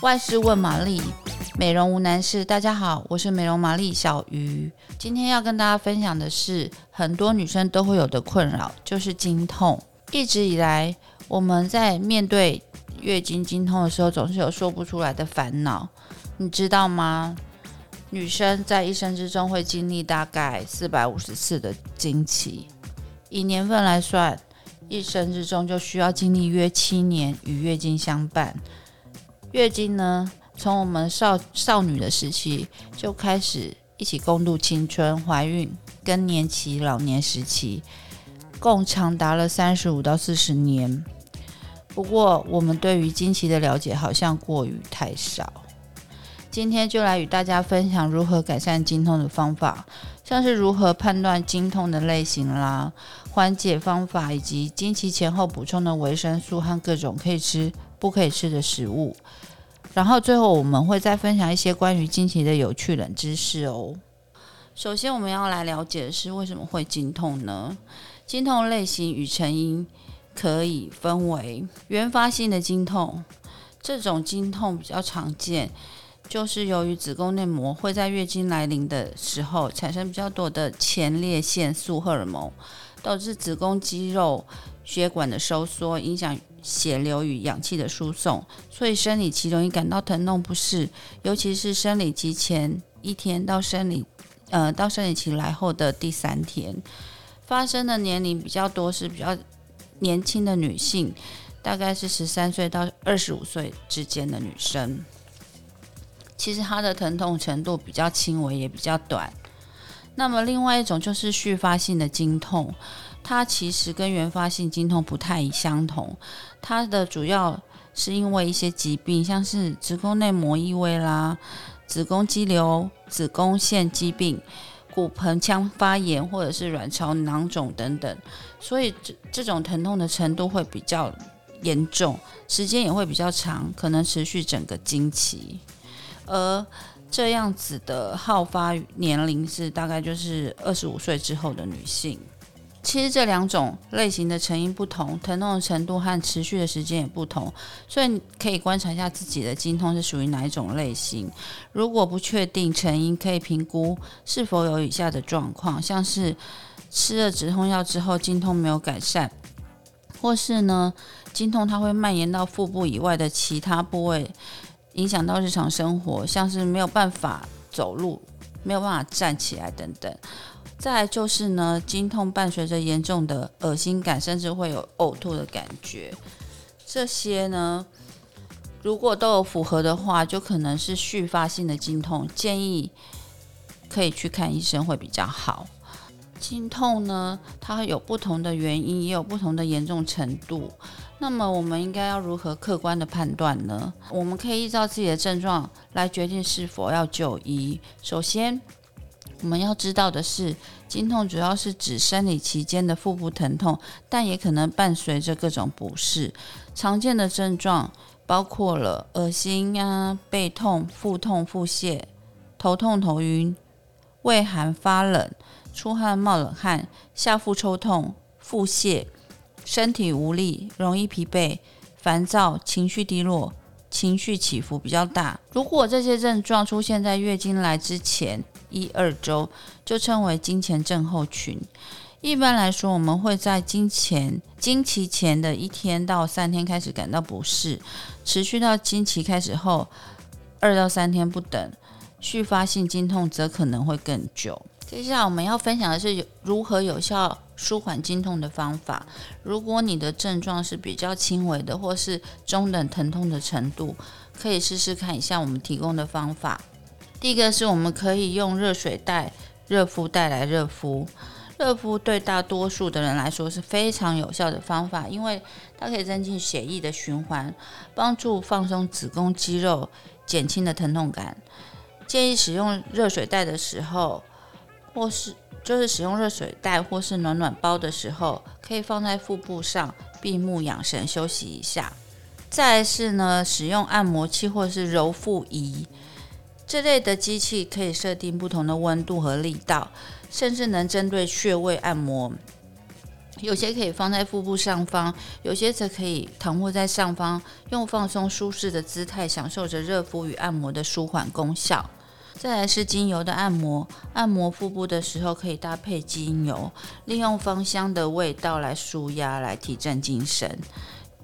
万事问玛丽，美容无难事。大家好，我是美容玛丽小鱼。今天要跟大家分享的是很多女生都会有的困扰，就是经痛。一直以来，我们在面对月经经痛的时候，总是有说不出来的烦恼。你知道吗？女生在一生之中会经历大概四百五十次的经期，以年份来算。一生之中就需要经历约七年与月经相伴。月经呢，从我们少少女的时期就开始一起共度青春、怀孕、更年期、老年时期，共长达了三十五到四十年。不过，我们对于经期的了解好像过于太少。今天就来与大家分享如何改善经痛的方法，像是如何判断经痛的类型啦、缓解方法，以及经期前后补充的维生素和各种可以吃、不可以吃的食物。然后最后我们会再分享一些关于经期的有趣冷知识哦。首先我们要来了解的是为什么会经痛呢？经痛类型与成因可以分为原发性的经痛，这种经痛比较常见。就是由于子宫内膜会在月经来临的时候产生比较多的前列腺素荷尔蒙，导致子宫肌肉血管的收缩，影响血流与氧气的输送，所以生理期容易感到疼痛不适，尤其是生理期前一天到生理呃到生理期来后的第三天，发生的年龄比较多是比较年轻的女性，大概是十三岁到二十五岁之间的女生。其实她的疼痛程度比较轻微，也比较短。那么另外一种就是续发性的经痛，它其实跟原发性经痛不太相同。它的主要是因为一些疾病，像是子宫内膜异位啦、子宫肌瘤、子宫腺疾病、骨盆腔发炎或者是卵巢囊肿等等，所以这这种疼痛的程度会比较严重，时间也会比较长，可能持续整个经期。而这样子的好发年龄是大概就是二十五岁之后的女性。其实这两种类型的成因不同，疼痛的程度和持续的时间也不同，所以你可以观察一下自己的经痛是属于哪一种类型。如果不确定成因，可以评估是否有以下的状况，像是吃了止痛药之后经痛没有改善，或是呢经痛它会蔓延到腹部以外的其他部位。影响到日常生活，像是没有办法走路、没有办法站起来等等。再就是呢，经痛伴随着严重的恶心感，甚至会有呕吐的感觉。这些呢，如果都有符合的话，就可能是续发性的经痛，建议可以去看医生会比较好。经痛呢，它有不同的原因，也有不同的严重程度。那么我们应该要如何客观的判断呢？我们可以依照自己的症状来决定是否要就医。首先，我们要知道的是，经痛主要是指生理期间的腹部疼痛，但也可能伴随着各种不适。常见的症状包括了恶心啊、背痛、腹痛、腹泻、头痛、头晕、胃寒发冷、出汗冒冷汗、下腹抽痛、腹泻。身体无力、容易疲惫、烦躁、情绪低落、情绪起伏比较大。如果这些症状出现在月经来之前一二周，就称为经前症候群。一般来说，我们会在经前、经期前的一天到三天开始感到不适，持续到经期开始后二到三天不等。续发性经痛则可能会更久。接下来我们要分享的是如何有效舒缓经痛的方法。如果你的症状是比较轻微的，或是中等疼痛的程度，可以试试看一下我们提供的方法。第一个是我们可以用热水袋、热敷袋来热敷。热敷对大多数的人来说是非常有效的方法，因为它可以增进血液的循环，帮助放松子宫肌肉，减轻的疼痛感。建议使用热水袋的时候。或是就是使用热水袋或是暖暖包的时候，可以放在腹部上，闭目养神休息一下。再是呢，使用按摩器或是揉腹仪这类的机器，可以设定不同的温度和力道，甚至能针对穴位按摩。有些可以放在腹部上方，有些则可以躺卧在上方，用放松舒适的姿态，享受着热敷与按摩的舒缓功效。再来是精油的按摩，按摩腹部的时候可以搭配精油，利用芳香的味道来舒压，来提振精神。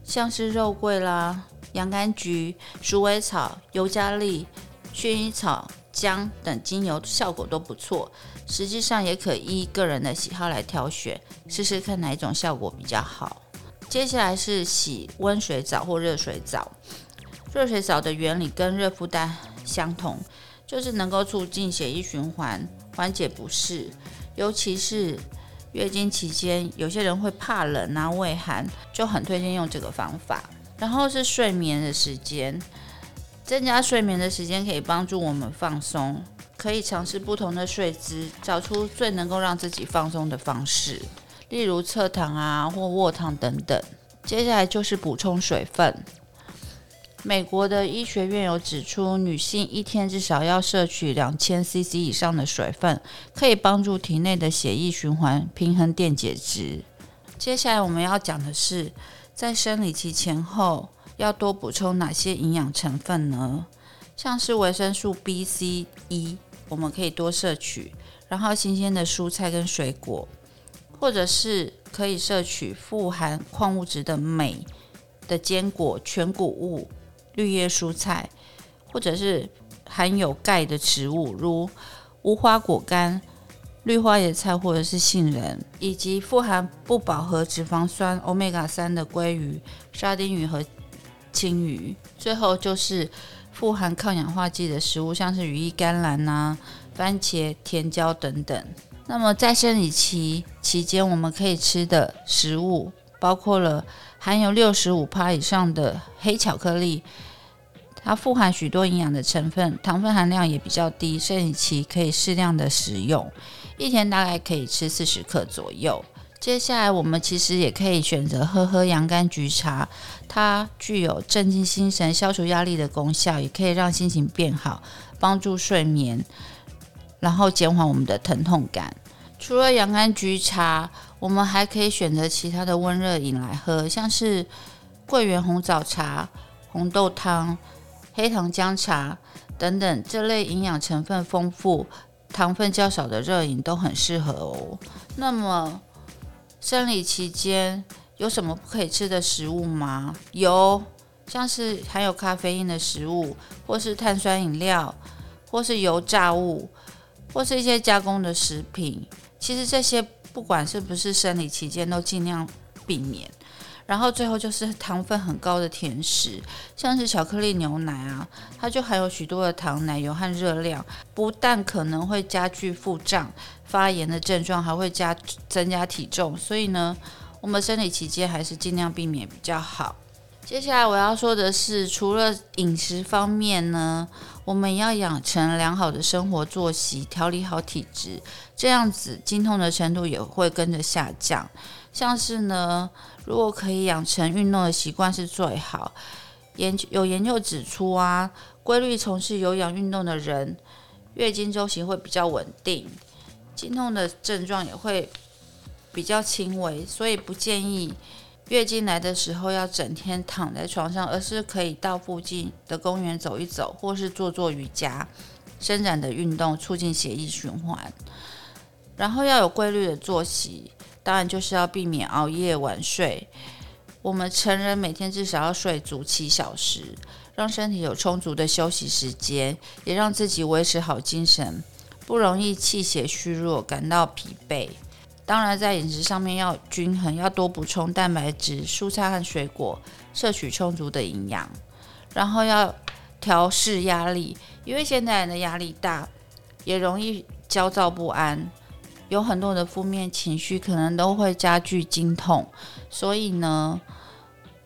像是肉桂啦、洋甘菊、鼠尾草、尤加利、薰衣草、姜等精油效果都不错。实际上也可依个人的喜好来挑选，试试看哪一种效果比较好。接下来是洗温水澡或热水澡。热水澡的原理跟热敷袋相同，就是能够促进血液循环，缓解不适。尤其是月经期间，有些人会怕冷啊、畏寒，就很推荐用这个方法。然后是睡眠的时间，增加睡眠的时间可以帮助我们放松。可以尝试不同的睡姿，找出最能够让自己放松的方式，例如侧躺啊或卧躺等等。接下来就是补充水分。美国的医学院有指出，女性一天至少要摄取两千 CC 以上的水分，可以帮助体内的血液循环，平衡电解质。接下来我们要讲的是，在生理期前后要多补充哪些营养成分呢？像是维生素 B、C、E，我们可以多摄取，然后新鲜的蔬菜跟水果，或者是可以摄取富含矿物质的镁的坚果、全谷物、绿叶蔬菜，或者是含有钙的植物，如无花果干、绿花椰菜或者是杏仁，以及富含不饱和脂肪酸 Omega 三的鲑鱼、沙丁鱼和鯖鱼。最后就是。富含抗氧化剂的食物，像是羽衣甘蓝、啊、番茄、甜椒等等。那么在生理期期间，我们可以吃的食物包括了含有六十五趴以上的黑巧克力，它富含许多营养的成分，糖分含量也比较低，生理期可以适量的食用，一天大概可以吃四十克左右。接下来，我们其实也可以选择喝喝洋甘菊茶，它具有镇静心神、消除压力的功效，也可以让心情变好，帮助睡眠，然后减缓我们的疼痛感。除了洋甘菊茶，我们还可以选择其他的温热饮来喝，像是桂圆红枣茶、红豆汤、黑糖姜茶等等这类营养成分丰富、糖分较少的热饮都很适合哦。那么，生理期间有什么不可以吃的食物吗？有，像是含有咖啡因的食物，或是碳酸饮料，或是油炸物，或是一些加工的食品。其实这些不管是不是生理期间，都尽量避免。然后最后就是糖分很高的甜食，像是巧克力牛奶啊，它就含有许多的糖、奶油和热量，不但可能会加剧腹胀。发炎的症状还会加增加体重，所以呢，我们生理期间还是尽量避免比较好。接下来我要说的是，除了饮食方面呢，我们要养成良好的生活作息，调理好体质，这样子经痛的程度也会跟着下降。像是呢，如果可以养成运动的习惯是最好。研究有研究指出啊，规律从事有氧运动的人，月经周期会比较稳定。经痛的症状也会比较轻微，所以不建议月经来的时候要整天躺在床上，而是可以到附近的公园走一走，或是做做瑜伽、伸展的运动，促进血液循环。然后要有规律的作息，当然就是要避免熬夜晚睡。我们成人每天至少要睡足七小时，让身体有充足的休息时间，也让自己维持好精神。不容易气血虚弱，感到疲惫。当然，在饮食上面要均衡，要多补充蛋白质、蔬菜和水果，摄取充足的营养。然后要调适压力，因为现代人的压力大，也容易焦躁不安，有很多的负面情绪，可能都会加剧经痛。所以呢，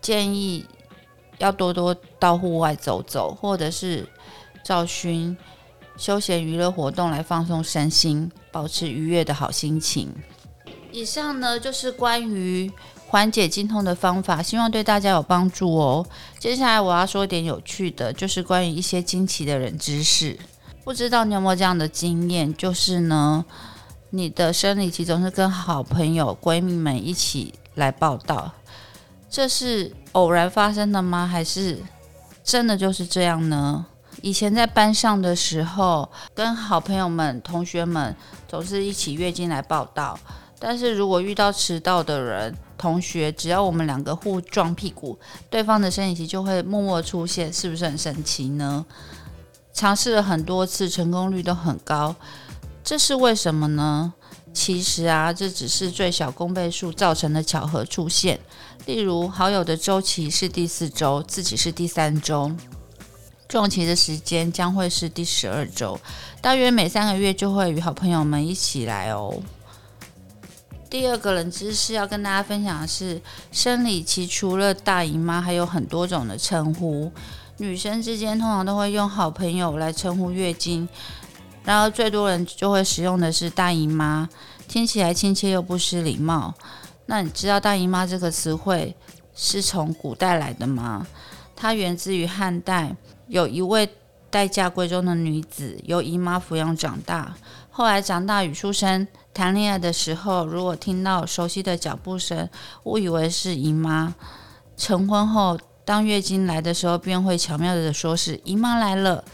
建议要多多到户外走走，或者是找寻。休闲娱乐活动来放松身心，保持愉悦的好心情。以上呢就是关于缓解经痛的方法，希望对大家有帮助哦。接下来我要说一点有趣的，就是关于一些惊奇的人知识。不知道你有没有这样的经验？就是呢，你的生理期总是跟好朋友、闺蜜们一起来报道，这是偶然发生的吗？还是真的就是这样呢？以前在班上的时候，跟好朋友们、同学们总是一起月经来报道。但是如果遇到迟到的人、同学，只要我们两个互撞屁股，对方的生理期就会默默出现，是不是很神奇呢？尝试了很多次，成功率都很高，这是为什么呢？其实啊，这只是最小公倍数造成的巧合出现。例如，好友的周期是第四周，自己是第三周。撞期的时间将会是第十二周，大约每三个月就会与好朋友们一起来哦。第二个冷知识要跟大家分享的是，生理期除了大姨妈，还有很多种的称呼。女生之间通常都会用好朋友来称呼月经，然后最多人就会使用的是大姨妈，听起来亲切又不失礼貌。那你知道大姨妈这个词汇是从古代来的吗？它源自于汉代。有一位待嫁闺中的女子，由姨妈抚养长大。后来长大与书生谈恋爱的时候，如果听到熟悉的脚步声，误以为是姨妈。成婚后，当月经来的时候，便会巧妙地说是姨妈来了，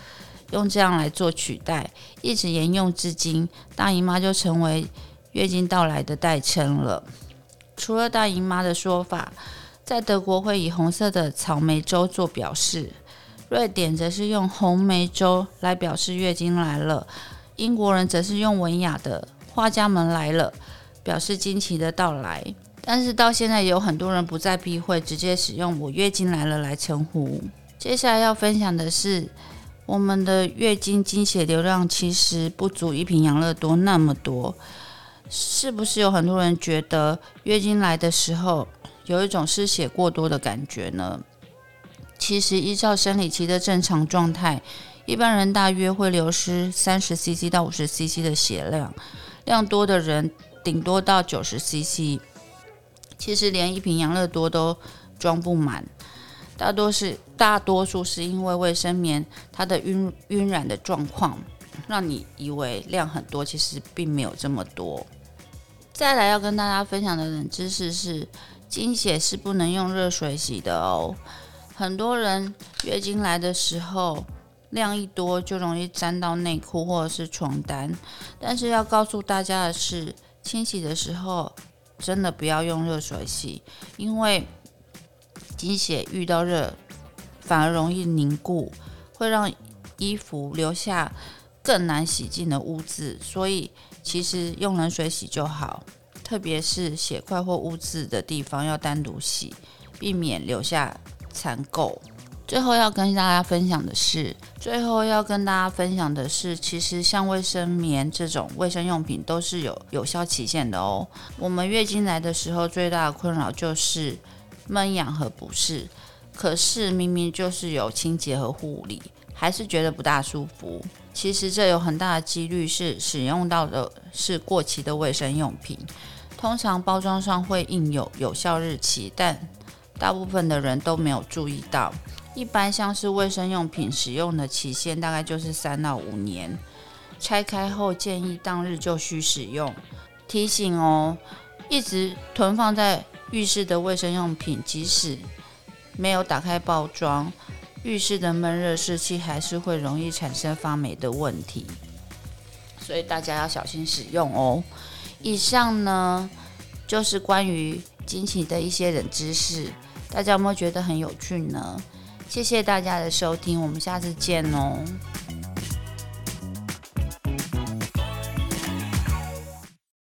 用这样来做取代，一直沿用至今。大姨妈就成为月经到来的代称了。除了大姨妈的说法，在德国会以红色的草莓粥做表示。瑞典则是用红梅粥来表示月经来了，英国人则是用文雅的画家们来了，表示惊奇的到来。但是到现在有很多人不再避讳，直接使用“我月经来了”来称呼。接下来要分享的是，我们的月经经血流量其实不足一瓶养乐多那么多，是不是有很多人觉得月经来的时候有一种失血过多的感觉呢？其实，依照生理期的正常状态，一般人大约会流失三十 CC 到五十 CC 的血量，量多的人顶多到九十 CC。其实连一瓶养乐多都装不满，大多是大多数是因为卫生棉它的晕晕染的状况，让你以为量很多，其实并没有这么多。再来要跟大家分享的冷知识是，经血是不能用热水洗的哦。很多人月经来的时候量一多，就容易沾到内裤或者是床单。但是要告诉大家的是，清洗的时候真的不要用热水洗，因为经血遇到热反而容易凝固，会让衣服留下更难洗净的污渍。所以其实用冷水洗就好，特别是血块或污渍的地方要单独洗，避免留下。残垢。最后要跟大家分享的是，最后要跟大家分享的是，其实像卫生棉这种卫生用品都是有有效期限的哦。我们月经来的时候，最大的困扰就是闷痒和不适，可是明明就是有清洁和护理，还是觉得不大舒服。其实这有很大的几率是使用到的是过期的卫生用品，通常包装上会印有有效日期，但大部分的人都没有注意到，一般像是卫生用品使用的期限大概就是三到五年，拆开后建议当日就需使用。提醒哦，一直囤放在浴室的卫生用品，即使没有打开包装，浴室的闷热湿气还是会容易产生发霉的问题，所以大家要小心使用哦。以上呢，就是关于经期的一些冷知识。大家有没有觉得很有趣呢？谢谢大家的收听，我们下次见哦。